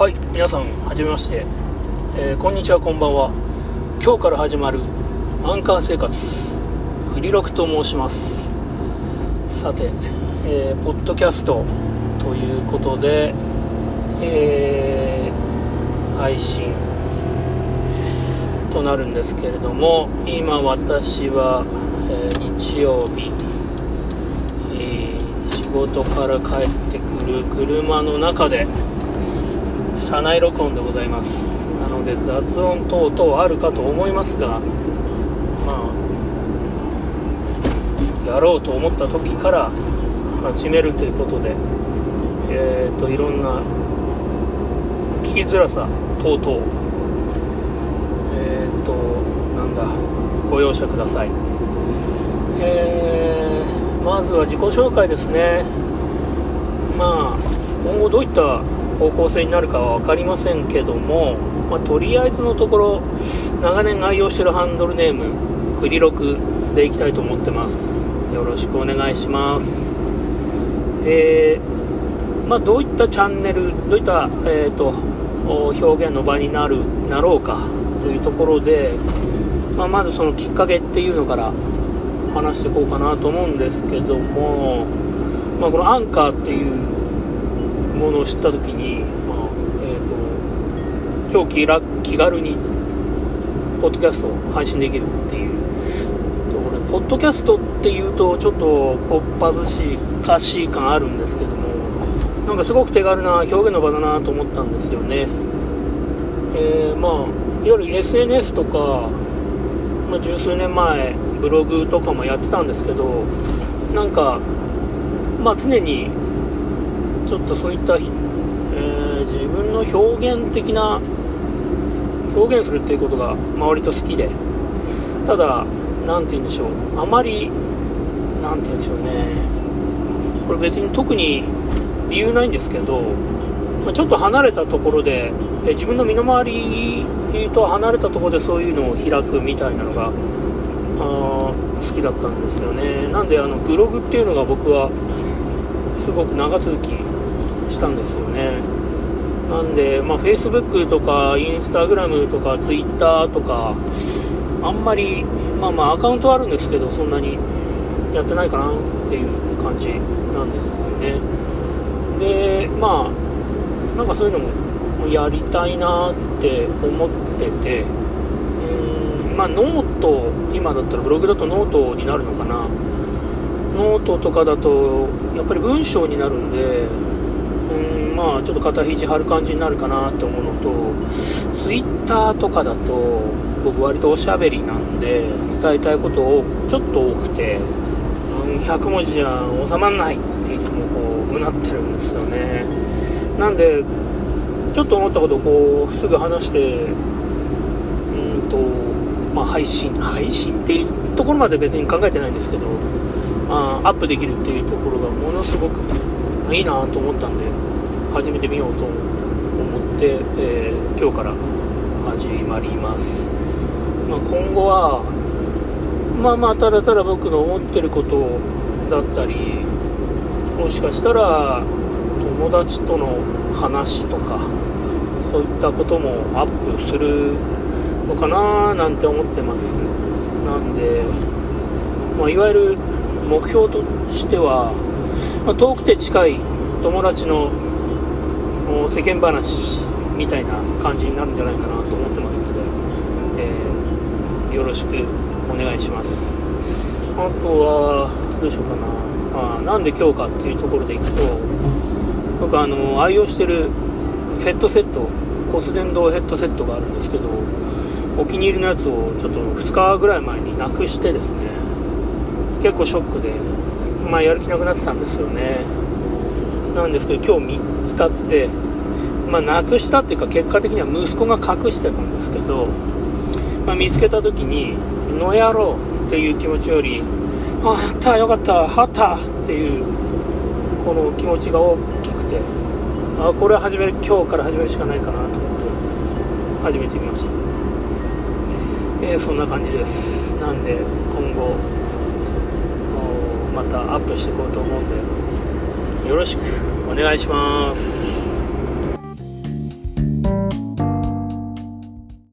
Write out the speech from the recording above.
はい皆さんはじめまして、えーこんにちはこんばんは。今日から始まるアンカー生活クリロクと申します。さて、えーポッドキャストということで、えー配信となるんですけれども今私は、え日曜日、え仕事から帰ってくる車の中で車内録音でございます。なので雑音等々あるかと思いますがまあやろうと思った時から始めるということでえっ、といろんな聞きづらさ等々えっ、となんだご容赦ください。えーまずは自己紹介ですね。まあ今後どういった方向性になるかは分かりませんけども、まあとりあえずのところ長年愛用してるハンドルネームクリロクでいきたいと思ってます。よろしくお願いします。でまあどういったチャンネルどういった、えー、と表現の場になるなろうかというところで、まあ、まずそのきっかけっていうのから話していこうかなと思うんですけども、まあ、このアンカーっていうものを知った時に、まあえー、と超気楽気軽にポッドキャストを配信できるっていう。ところでポッドキャストっていうとちょっとこっぱずしかしい感あるんですけどもなんかすごく手軽な表現の場だなと思ったんですよね、えーまあいわゆる SNS とか、まあ、十数年前ブログとかもやってたんですけどなんかまあ常にちょっとそういった、えー自分の表現的な表現するっていうことが、まあ、割と好きでただ何て言うんでしょうあまり何て言うんでしょうね。これ別に特に理由ないんですけど、まあちょっと離れたところでえ自分の身の回りと離れたところでそういうのを開くみたいなのが好きだったんですよね。なんであのブログっていうのが僕はすごく長続きたんですよね。なんで、まあ、Facebook とか Instagram とか Twitter とかあんまりまあまあアカウントはあるんですけどそんなにやってないかなっていう感じなんですよね。でまあなんかそういうのもやりたいなって思っててうんまあノート今だったらブログだとノートになるのかな。ノートとかだとやっぱり文章になるんでうんまあちょっと肩肘張る感じになるかなって思うのとツイッターとかだと僕割とおしゃべりなんで伝えたいことをちょっと多くてうん100文字じゃ収まんないっていつもこううなってるんですよね。なんでちょっと思ったことをこうすぐ話してうんとまあ配信配信っていうところまで別に考えてないんですけどあアップできるっていうところがものすごくいいなと思ったんで始めてみようと思って、えー今日から始まります、まあ、今後はまあまあただただ僕の思ってることだったりもしかしたら友達との話とかそういったこともアップするのかななんて思ってます。なんで、まあ、いわゆる目標としては、まあ遠くて近い友達の世間話みたいな感じになるんじゃないかなと思ってますので、えーよろしくお願いします。あとはどうしようかな。あなんで今日かっていうところでいくと僕あの愛用してるヘッドセット骨伝導ヘッドセットがあるんですけどお気に入りのやつをちょっと2日ぐらい前になくしてですね結構ショックでまあやる気なくなってたんですよね。なんですけど今日見つかってまあなくしたっていうか結果的には息子が隠してたんですけど、まあ、見つけた時に「の野郎」っていう気持ちより「あやったよかったあった」っていうこの気持ちが大きくてあこれは始める今日から始めるしかないかなと思って始めてみました、えーそんな感じです。なんで今後またアップしていこうと思うんでよろしくお願いします。